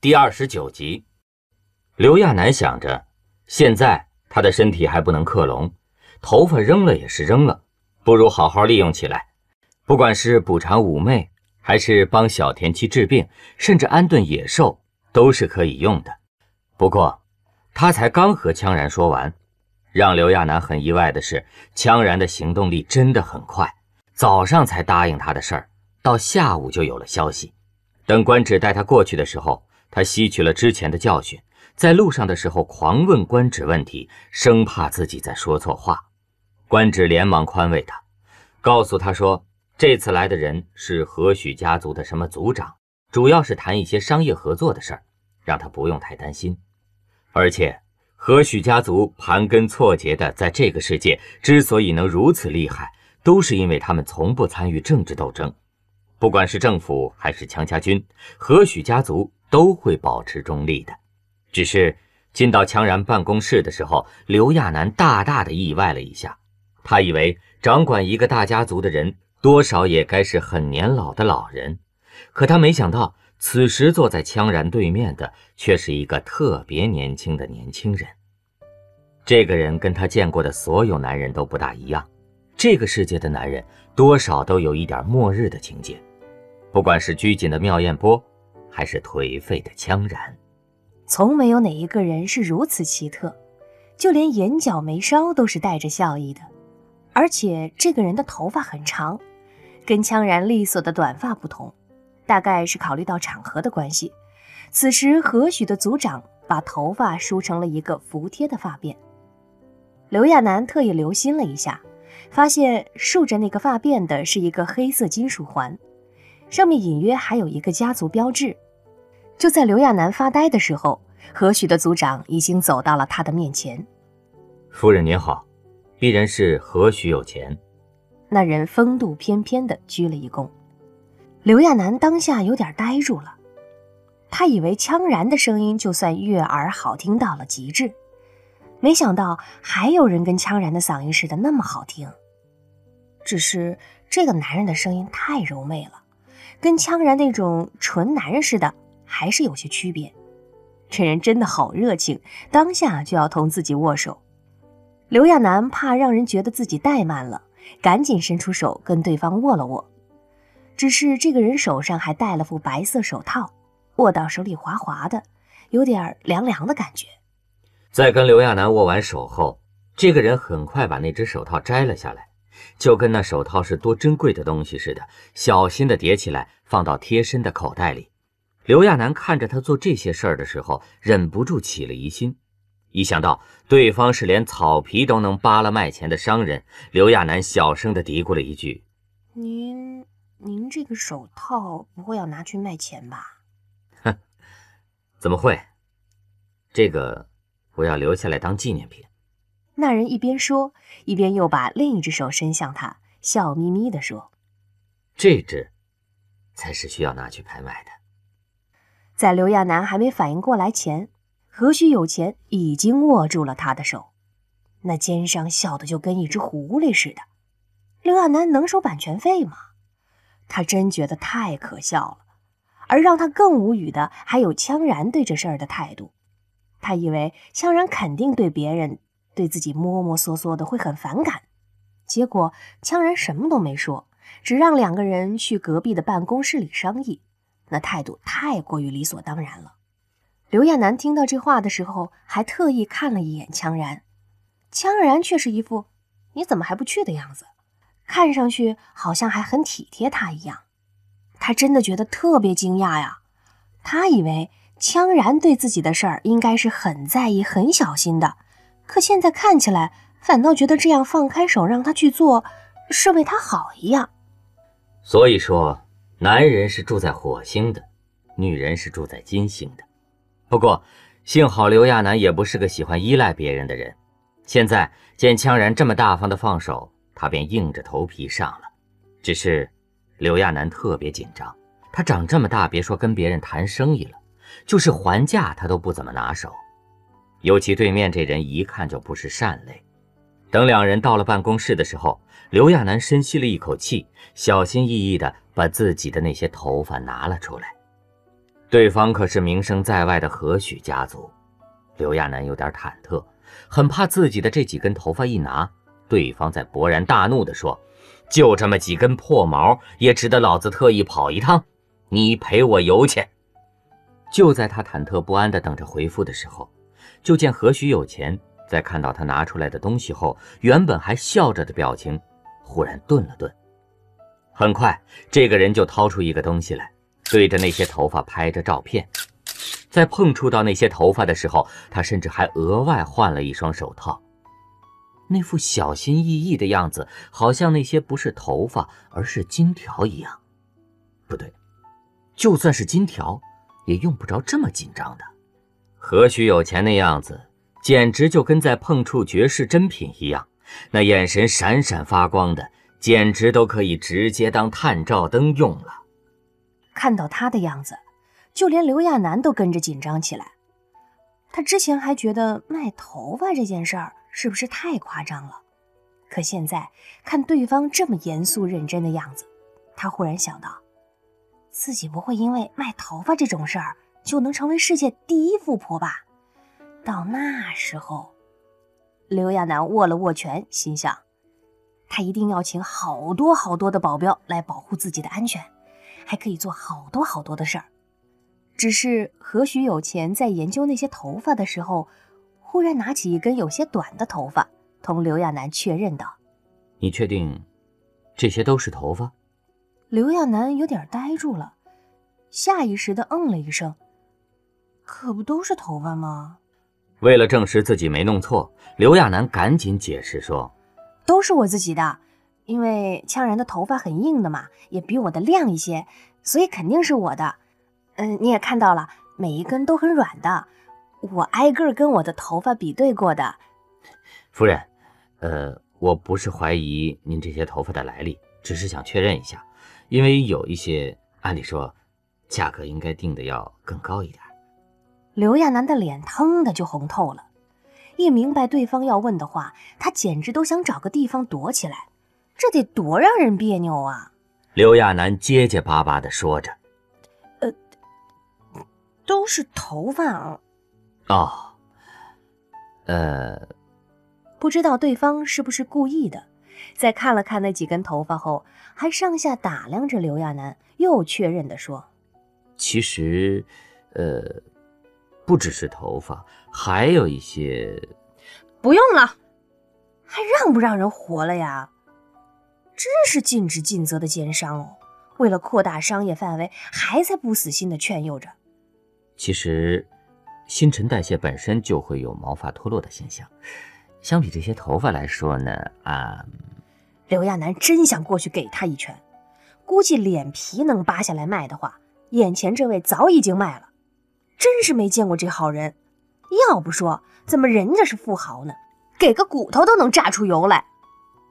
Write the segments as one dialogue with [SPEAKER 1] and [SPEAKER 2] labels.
[SPEAKER 1] 第二十九集，刘亚楠想着，现在他的身体还不能克隆，头发扔了也是扔了，不如好好利用起来。不管是补偿妩媚，还是帮小田七治病，甚至安顿野兽，都是可以用的。不过，他才刚和羌然说完，让刘亚楠很意外的是，羌然的行动力真的很快，早上才答应他的事儿，到下午就有了消息。等官职带他过去的时候。他吸取了之前的教训，在路上的时候狂问官职问题，生怕自己在说错话。官职连忙宽慰他，告诉他说：“这次来的人是何许家族的什么族长，主要是谈一些商业合作的事儿，让他不用太担心。而且何许家族盘根错节的在这个世界之所以能如此厉害，都是因为他们从不参与政治斗争，不管是政府还是强家军，何许家族。”都会保持中立的，只是进到羌然办公室的时候，刘亚楠大大的意外了一下。他以为掌管一个大家族的人多少也该是很年老的老人，可他没想到，此时坐在羌然对面的却是一个特别年轻的年轻人。这个人跟他见过的所有男人都不大一样，这个世界的男人多少都有一点末日的情节，不管是拘谨的妙艳波。还是颓废的羌然，
[SPEAKER 2] 从没有哪一个人是如此奇特，就连眼角眉梢都是带着笑意的，而且这个人的头发很长，跟羌然利索的短发不同，大概是考虑到场合的关系。此时何许的族长把头发梳成了一个服帖的发辫，刘亚楠特意留心了一下，发现竖着那个发辫的是一个黑色金属环。上面隐约还有一个家族标志。就在刘亚楠发呆的时候，何许的族长已经走到了他的面前。
[SPEAKER 1] 夫人您好，鄙人是何许有钱。
[SPEAKER 2] 那人风度翩翩地鞠了一躬。刘亚楠当下有点呆住了，他以为羌然的声音就算悦耳好听到了极致，没想到还有人跟羌然的嗓音似的那么好听。只是这个男人的声音太柔媚了。跟羌然那种纯男人似的，还是有些区别。这人真的好热情，当下就要同自己握手。刘亚楠怕让人觉得自己怠慢了，赶紧伸出手跟对方握了握。只是这个人手上还戴了副白色手套，握到手里滑滑的，有点凉凉的感觉。
[SPEAKER 1] 在跟刘亚楠握完手后，这个人很快把那只手套摘了下来。就跟那手套是多珍贵的东西似的，小心的叠起来，放到贴身的口袋里。刘亚楠看着他做这些事儿的时候，忍不住起了疑心。一想到对方是连草皮都能扒了卖钱的商人，刘亚楠小声的嘀咕了一句：“
[SPEAKER 2] 您，您这个手套不会要拿去卖钱吧？”“
[SPEAKER 1] 哼，怎么会？这个我要留下来当纪念品。”
[SPEAKER 2] 那人一边说，一边又把另一只手伸向他，笑眯眯地说：“
[SPEAKER 1] 这只，才是需要拿去拍卖的。”
[SPEAKER 2] 在刘亚楠还没反应过来前，何许有钱已经握住了他的手，那奸商笑得就跟一只狐狸似的。刘亚楠能收版权费吗？他真觉得太可笑了。而让他更无语的，还有羌然对这事儿的态度。他以为羌然肯定对别人。对自己摸摸索索的会很反感，结果羌然什么都没说，只让两个人去隔壁的办公室里商议，那态度太过于理所当然了。刘亚楠听到这话的时候，还特意看了一眼羌然，羌然却是一副你怎么还不去的样子，看上去好像还很体贴他一样。他真的觉得特别惊讶呀，他以为羌然对自己的事儿应该是很在意、很小心的。可现在看起来，反倒觉得这样放开手让他去做，是为他好一样。
[SPEAKER 1] 所以说，男人是住在火星的，女人是住在金星的。不过，幸好刘亚楠也不是个喜欢依赖别人的人。现在见羌然这么大方的放手，他便硬着头皮上了。只是，刘亚楠特别紧张。他长这么大，别说跟别人谈生意了，就是还价他都不怎么拿手。尤其对面这人一看就不是善类。等两人到了办公室的时候，刘亚楠深吸了一口气，小心翼翼地把自己的那些头发拿了出来。对方可是名声在外的何许家族，刘亚楠有点忐忑，很怕自己的这几根头发一拿，对方再勃然大怒地说：“就这么几根破毛，也值得老子特意跑一趟？你赔我油钱！”就在他忐忑不安地等着回复的时候，就见何许有钱在看到他拿出来的东西后，原本还笑着的表情，忽然顿了顿。很快，这个人就掏出一个东西来。对着那些头发拍着照片，在碰触到那些头发的时候，他甚至还额外换了一双手套。那副小心翼翼的样子，好像那些不是头发，而是金条一样。不对，就算是金条，也用不着这么紧张的。何许有钱那样子，简直就跟在碰触绝世珍品一样，那眼神闪闪发光的，简直都可以直接当探照灯用了。
[SPEAKER 2] 看到他的样子，就连刘亚楠都跟着紧张起来。他之前还觉得卖头发这件事儿是不是太夸张了，可现在看对方这么严肃认真的样子，他忽然想到，自己不会因为卖头发这种事儿就能成为世界第一富婆吧？到那时候，刘亚楠握了握拳，心想，他一定要请好多好多的保镖来保护自己的安全。还可以做好多好多的事儿，只是何许有钱在研究那些头发的时候，忽然拿起一根有些短的头发，同刘亚楠确认道：“
[SPEAKER 1] 你确定这些都是头发？”
[SPEAKER 2] 刘亚楠有点呆住了，下意识的嗯了一声：“可不都是头发吗？”
[SPEAKER 1] 为了证实自己没弄错，刘亚楠赶紧解释说：“
[SPEAKER 2] 都是我自己的。”因为羌人的头发很硬的嘛，也比我的亮一些，所以肯定是我的。嗯，你也看到了，每一根都很软的，我挨个跟我的头发比对过的。
[SPEAKER 1] 夫人，呃，我不是怀疑您这些头发的来历，只是想确认一下，因为有一些，按理说，价格应该定的要更高一点。
[SPEAKER 2] 刘亚楠的脸腾的就红透了，一明白对方要问的话，他简直都想找个地方躲起来。这得多让人别扭啊！
[SPEAKER 1] 刘亚楠结结巴巴地说着：“
[SPEAKER 2] 呃，都是头发啊。”
[SPEAKER 1] 哦，呃，
[SPEAKER 2] 不知道对方是不是故意的，在看了看那几根头发后，还上下打量着刘亚楠，又确认地说：“
[SPEAKER 1] 其实，呃，不只是头发，还有一些……
[SPEAKER 2] 不用了，还让不让人活了呀？”真是尽职尽责的奸商哦！为了扩大商业范围，还在不死心的劝诱着。
[SPEAKER 1] 其实，新陈代谢本身就会有毛发脱落的现象，相比这些头发来说呢，啊……
[SPEAKER 2] 刘亚楠真想过去给他一拳，估计脸皮能扒下来卖的话，眼前这位早已经卖了。真是没见过这好人，要不说怎么人家是富豪呢？给个骨头都能榨出油来。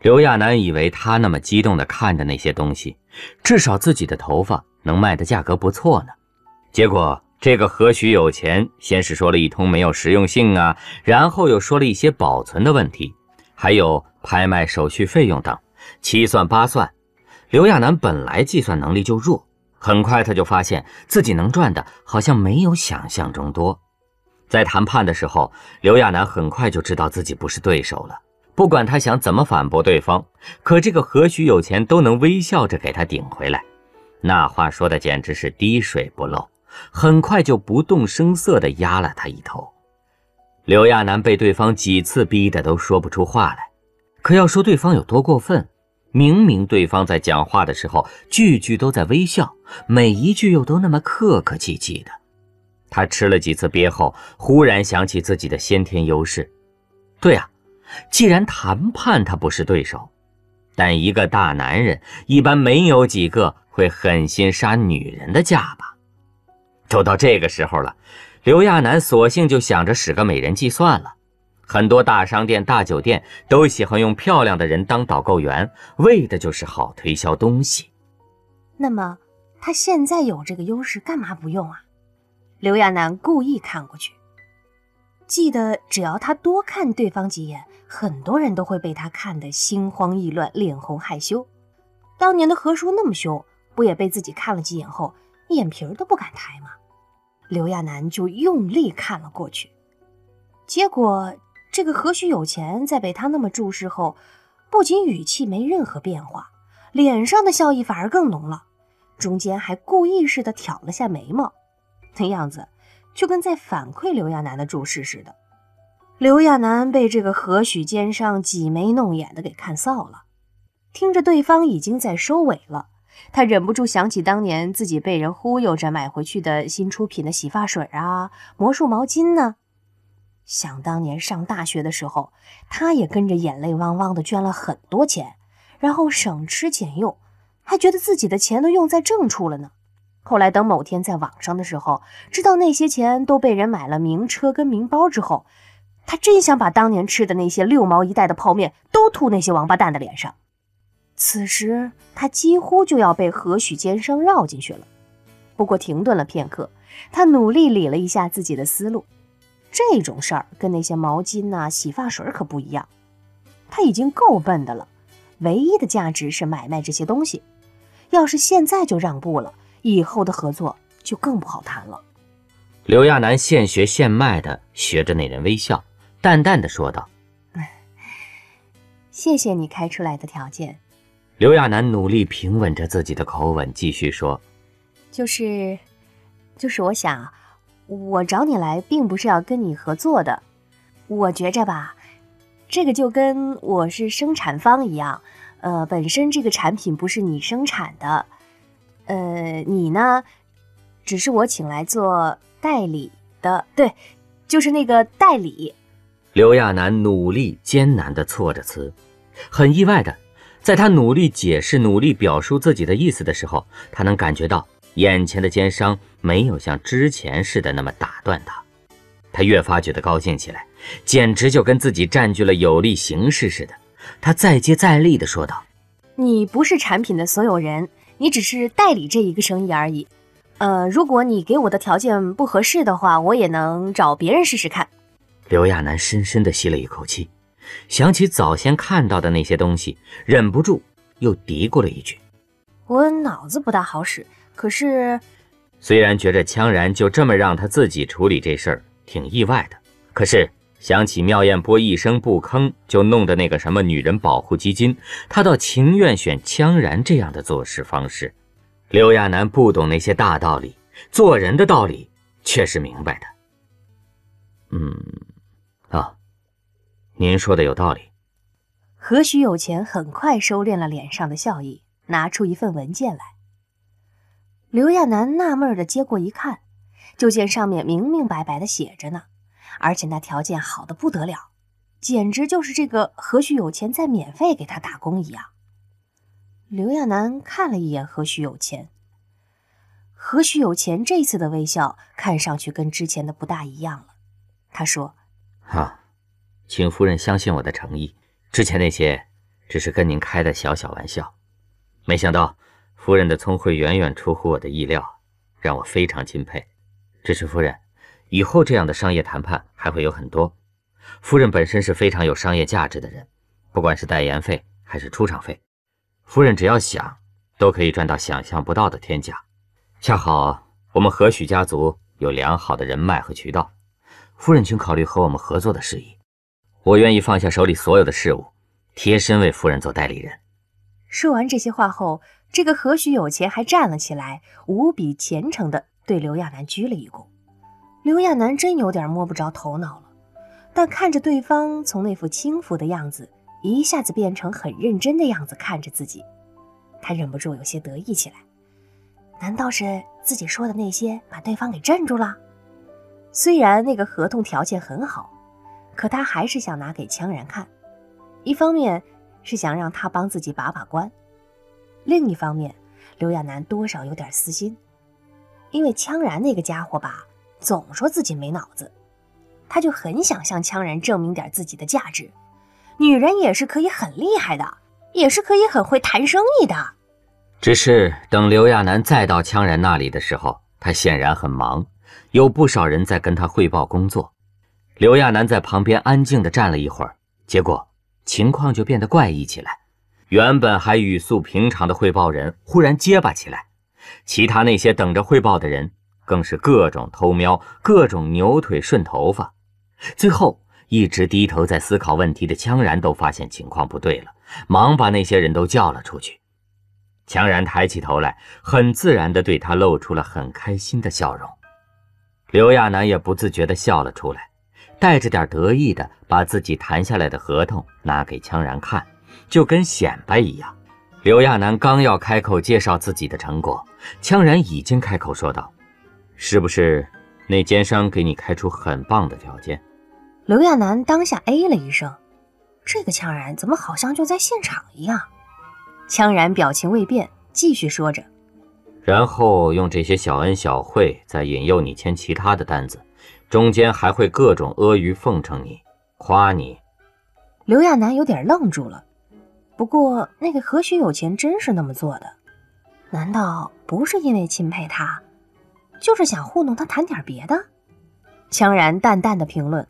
[SPEAKER 1] 刘亚楠以为他那么激动地看着那些东西，至少自己的头发能卖的价格不错呢。结果这个何许有钱，先是说了一通没有实用性啊，然后又说了一些保存的问题，还有拍卖手续费用等，七算八算。刘亚楠本来计算能力就弱，很快他就发现自己能赚的好像没有想象中多。在谈判的时候，刘亚楠很快就知道自己不是对手了。不管他想怎么反驳对方，可这个何许有钱都能微笑着给他顶回来。那话说的简直是滴水不漏，很快就不动声色地压了他一头。刘亚楠被对方几次逼得都说不出话来。可要说对方有多过分，明明对方在讲话的时候句句都在微笑，每一句又都那么客客气气的。他吃了几次鳖后，忽然想起自己的先天优势。对啊。既然谈判他不是对手，但一个大男人一般没有几个会狠心杀女人的价吧？都到这个时候了，刘亚楠索性就想着使个美人计算了。很多大商店、大酒店都喜欢用漂亮的人当导购员，为的就是好推销东西。
[SPEAKER 2] 那么他现在有这个优势，干嘛不用啊？刘亚楠故意看过去。记得，只要他多看对方几眼，很多人都会被他看得心慌意乱、脸红害羞。当年的何叔那么凶，不也被自己看了几眼后，眼皮儿都不敢抬吗？刘亚楠就用力看了过去。结果，这个何许有钱在被他那么注视后，不仅语气没任何变化，脸上的笑意反而更浓了，中间还故意似的挑了下眉毛，那样子就跟在反馈刘亚楠的注视似的。刘亚楠被这个何许奸商挤眉弄眼的给看臊了，听着对方已经在收尾了，他忍不住想起当年自己被人忽悠着买回去的新出品的洗发水啊、魔术毛巾呢。想当年上大学的时候，他也跟着眼泪汪汪的捐了很多钱，然后省吃俭用，还觉得自己的钱都用在正处了呢。后来等某天在网上的时候，知道那些钱都被人买了名车跟名包之后。他真想把当年吃的那些六毛一袋的泡面都吐那些王八蛋的脸上。此时他几乎就要被何许奸商绕进去了。不过停顿了片刻，他努力理了一下自己的思路。这种事儿跟那些毛巾呐、洗发水可不一样。他已经够笨的了，唯一的价值是买卖这些东西。要是现在就让步了，以后的合作就更不好谈了。
[SPEAKER 1] 刘亚楠现学现卖的学着那人微笑。淡淡的说道：“
[SPEAKER 2] 谢谢你开出来的条件。”
[SPEAKER 1] 刘亚楠努力平稳着自己的口吻，继续说：“
[SPEAKER 2] 就是，就是我想，我找你来并不是要跟你合作的。我觉着吧，这个就跟我是生产方一样，呃，本身这个产品不是你生产的，呃，你呢，只是我请来做代理的，对，就是那个代理。”
[SPEAKER 1] 刘亚楠努力艰难地措着词，很意外的，在他努力解释、努力表述自己的意思的时候，他能感觉到眼前的奸商没有像之前似的那么打断他，他越发觉得高兴起来，简直就跟自己占据了有利形势似的。他再接再厉地说道：“
[SPEAKER 2] 你不是产品的所有人，你只是代理这一个生意而已。呃，如果你给我的条件不合适的话，我也能找别人试试看。”
[SPEAKER 1] 刘亚楠深深地吸了一口气，想起早先看到的那些东西，忍不住又嘀咕了一句：“
[SPEAKER 2] 我脑子不大好使，可是……
[SPEAKER 1] 虽然觉着羌然就这么让他自己处理这事儿挺意外的，可是想起妙艳波一声不吭就弄的那个什么女人保护基金，他倒情愿选羌然这样的做事方式。刘亚楠不懂那些大道理，做人的道理却是明白的。嗯。”啊，您说的有道理。
[SPEAKER 2] 何许有钱很快收敛了脸上的笑意，拿出一份文件来。刘亚楠纳闷的接过一看，就见上面明明白白的写着呢，而且那条件好的不得了，简直就是这个何许有钱在免费给他打工一样。刘亚楠看了一眼何许有钱，何许有钱这次的微笑看上去跟之前的不大一样了。他说。
[SPEAKER 1] 啊，请夫人相信我的诚意。之前那些只是跟您开的小小玩笑，没想到夫人的聪慧远远出乎我的意料，让我非常钦佩。只是夫人，以后这样的商业谈判还会有很多。夫人本身是非常有商业价值的人，不管是代言费还是出场费，夫人只要想，都可以赚到想象不到的天价。恰好我们何许家族有良好的人脉和渠道。夫人，请考虑和我们合作的事宜。我愿意放下手里所有的事物，贴身为夫人做代理人。
[SPEAKER 2] 说完这些话后，这个何许有钱还站了起来，无比虔诚地对刘亚楠鞠了一躬。刘亚楠真有点摸不着头脑了，但看着对方从那副轻浮的样子一下子变成很认真的样子看着自己，他忍不住有些得意起来。难道是自己说的那些把对方给镇住了？虽然那个合同条件很好，可他还是想拿给羌然看。一方面是想让他帮自己把把关，另一方面，刘亚楠多少有点私心，因为羌然那个家伙吧，总说自己没脑子，他就很想向羌然证明点自己的价值。女人也是可以很厉害的，也是可以很会谈生意的。
[SPEAKER 1] 只是等刘亚楠再到羌然那里的时候，他显然很忙。有不少人在跟他汇报工作，刘亚楠在旁边安静地站了一会儿，结果情况就变得怪异起来。原本还语速平常的汇报人忽然结巴起来，其他那些等着汇报的人更是各种偷瞄，各种扭腿顺头发。最后，一直低头在思考问题的羌然都发现情况不对了，忙把那些人都叫了出去。羌然抬起头来，很自然地对他露出了很开心的笑容。刘亚楠也不自觉地笑了出来，带着点得意的把自己谈下来的合同拿给羌然看，就跟显摆一样。刘亚楠刚要开口介绍自己的成果，羌然已经开口说道：“是不是那奸商给你开出很棒的条件？”
[SPEAKER 2] 刘亚楠当下哎了一声，这个羌然怎么好像就在现场一样？羌然表情未变，继续说着。
[SPEAKER 1] 然后用这些小恩小惠再引诱你签其他的单子，中间还会各种阿谀奉承你，夸你。
[SPEAKER 2] 刘亚楠有点愣住了。不过那个何许有钱真是那么做的？难道不是因为钦佩他，就是想糊弄他谈点别的？羌然淡淡的评论：“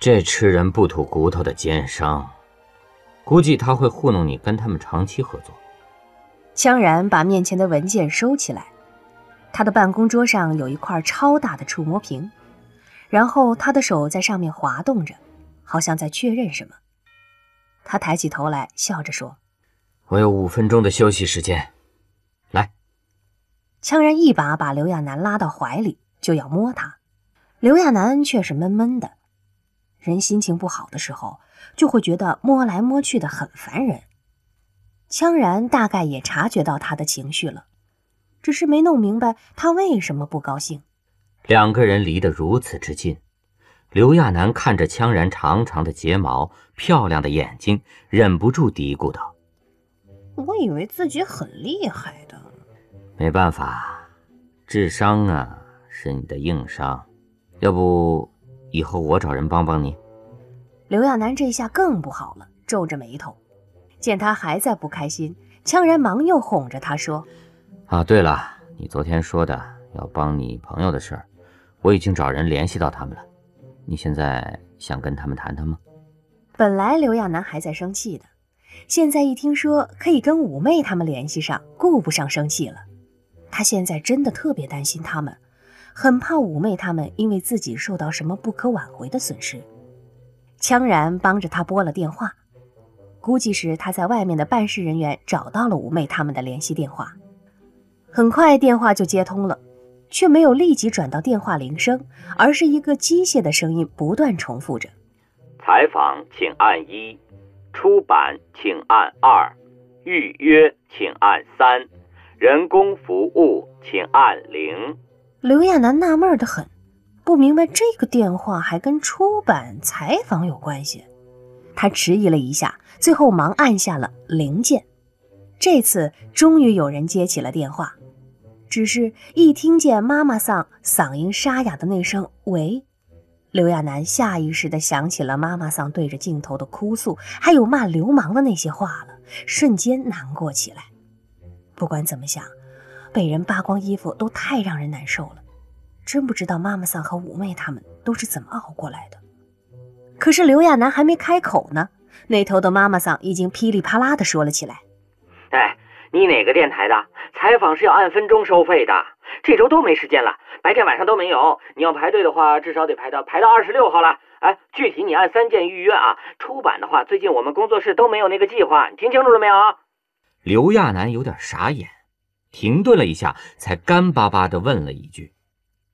[SPEAKER 1] 这吃人不吐骨头的奸商，估计他会糊弄你跟他们长期合作。”
[SPEAKER 2] 羌然把面前的文件收起来，他的办公桌上有一块超大的触摸屏，然后他的手在上面滑动着，好像在确认什么。他抬起头来，笑着说：“
[SPEAKER 1] 我有五分钟的休息时间，来。”
[SPEAKER 2] 羌然一把把刘亚楠拉到怀里，就要摸他。刘亚楠却是闷闷的。人心情不好的时候，就会觉得摸来摸去的很烦人。羌然大概也察觉到他的情绪了，只是没弄明白他为什么不高兴。
[SPEAKER 1] 两个人离得如此之近，刘亚楠看着羌然长长的睫毛、漂亮的眼睛，忍不住嘀咕道：“
[SPEAKER 2] 我以为自己很厉害的。”
[SPEAKER 1] 没办法，智商啊是你的硬伤，要不以后我找人帮帮你。
[SPEAKER 2] 刘亚楠这下更不好了，皱着眉头。见他还在不开心，羌然忙又哄着他说：“
[SPEAKER 1] 啊，对了，你昨天说的要帮你朋友的事儿，我已经找人联系到他们了。你现在想跟他们谈谈吗？”
[SPEAKER 2] 本来刘亚楠还在生气的，现在一听说可以跟五妹他们联系上，顾不上生气了。他现在真的特别担心他们，很怕五妹他们因为自己受到什么不可挽回的损失。羌然帮着他拨了电话。估计是他在外面的办事人员找到了五妹他们的联系电话，很快电话就接通了，却没有立即转到电话铃声，而是一个机械的声音不断重复着：“
[SPEAKER 1] 采访请按一，出版请按二，预约请按三，人工服务请按零。”
[SPEAKER 2] 刘亚楠纳闷的很，不明白这个电话还跟出版采访有关系。他迟疑了一下，最后忙按下了零键。这次终于有人接起了电话，只是一听见妈妈桑嗓音沙哑的那声“喂”，刘亚楠下意识地想起了妈妈桑对着镜头的哭诉，还有骂流氓的那些话了，瞬间难过起来。不管怎么想，被人扒光衣服都太让人难受了。真不知道妈妈桑和五妹他们都是怎么熬过来的。可是刘亚楠还没开口呢，那头的妈妈桑已经噼里啪啦的说了起来：“
[SPEAKER 3] 哎，你哪个电台的？采访是要按分钟收费的，这周都没时间了，白天晚上都没有。你要排队的话，至少得排到排到二十六号了。哎，具体你按三件预约啊。出版的话，最近我们工作室都没有那个计划，你听清楚了没有？”
[SPEAKER 1] 刘亚楠有点傻眼，停顿了一下，才干巴巴的问了一句：“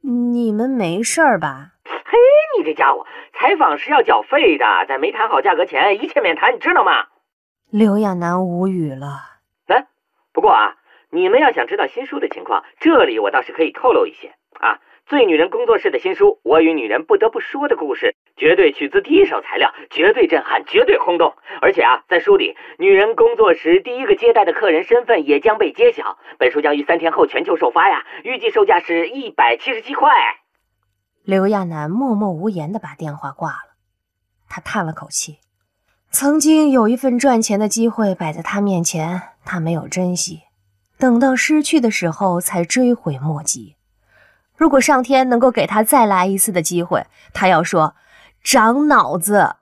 [SPEAKER 2] 你们没事儿吧？”
[SPEAKER 3] 嘿，你这家伙！采访是要缴费的，在没谈好价格前，一切免谈，你知道吗？
[SPEAKER 2] 刘亚楠无语了。
[SPEAKER 3] 哎，不过啊，你们要想知道新书的情况，这里我倒是可以透露一些啊。醉女人工作室的新书《我与女人不得不说的故事》，绝对取自第一手材料，绝对震撼，绝对轰动。而且啊，在书里，女人工作室第一个接待的客人身份也将被揭晓。本书将于三天后全球首发呀，预计售价是一百七十七块。
[SPEAKER 2] 刘亚楠默默无言地把电话挂了，他叹了口气。曾经有一份赚钱的机会摆在他面前，他没有珍惜，等到失去的时候才追悔莫及。如果上天能够给他再来一次的机会，他要说：“长脑子。”